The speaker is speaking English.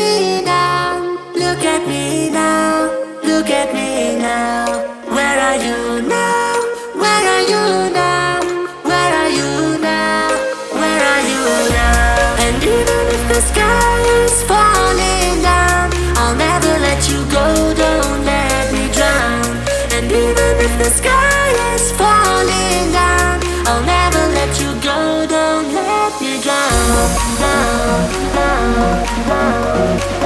me now. Look at me now. Look at me now. Where are you now? Where are you now? Where are you now? Where are you now? And even if the sky is falling down, I'll never let you go. Don't let me drown. And even if the sky is falling down, I'll never let you go. Don't let me drown. Down,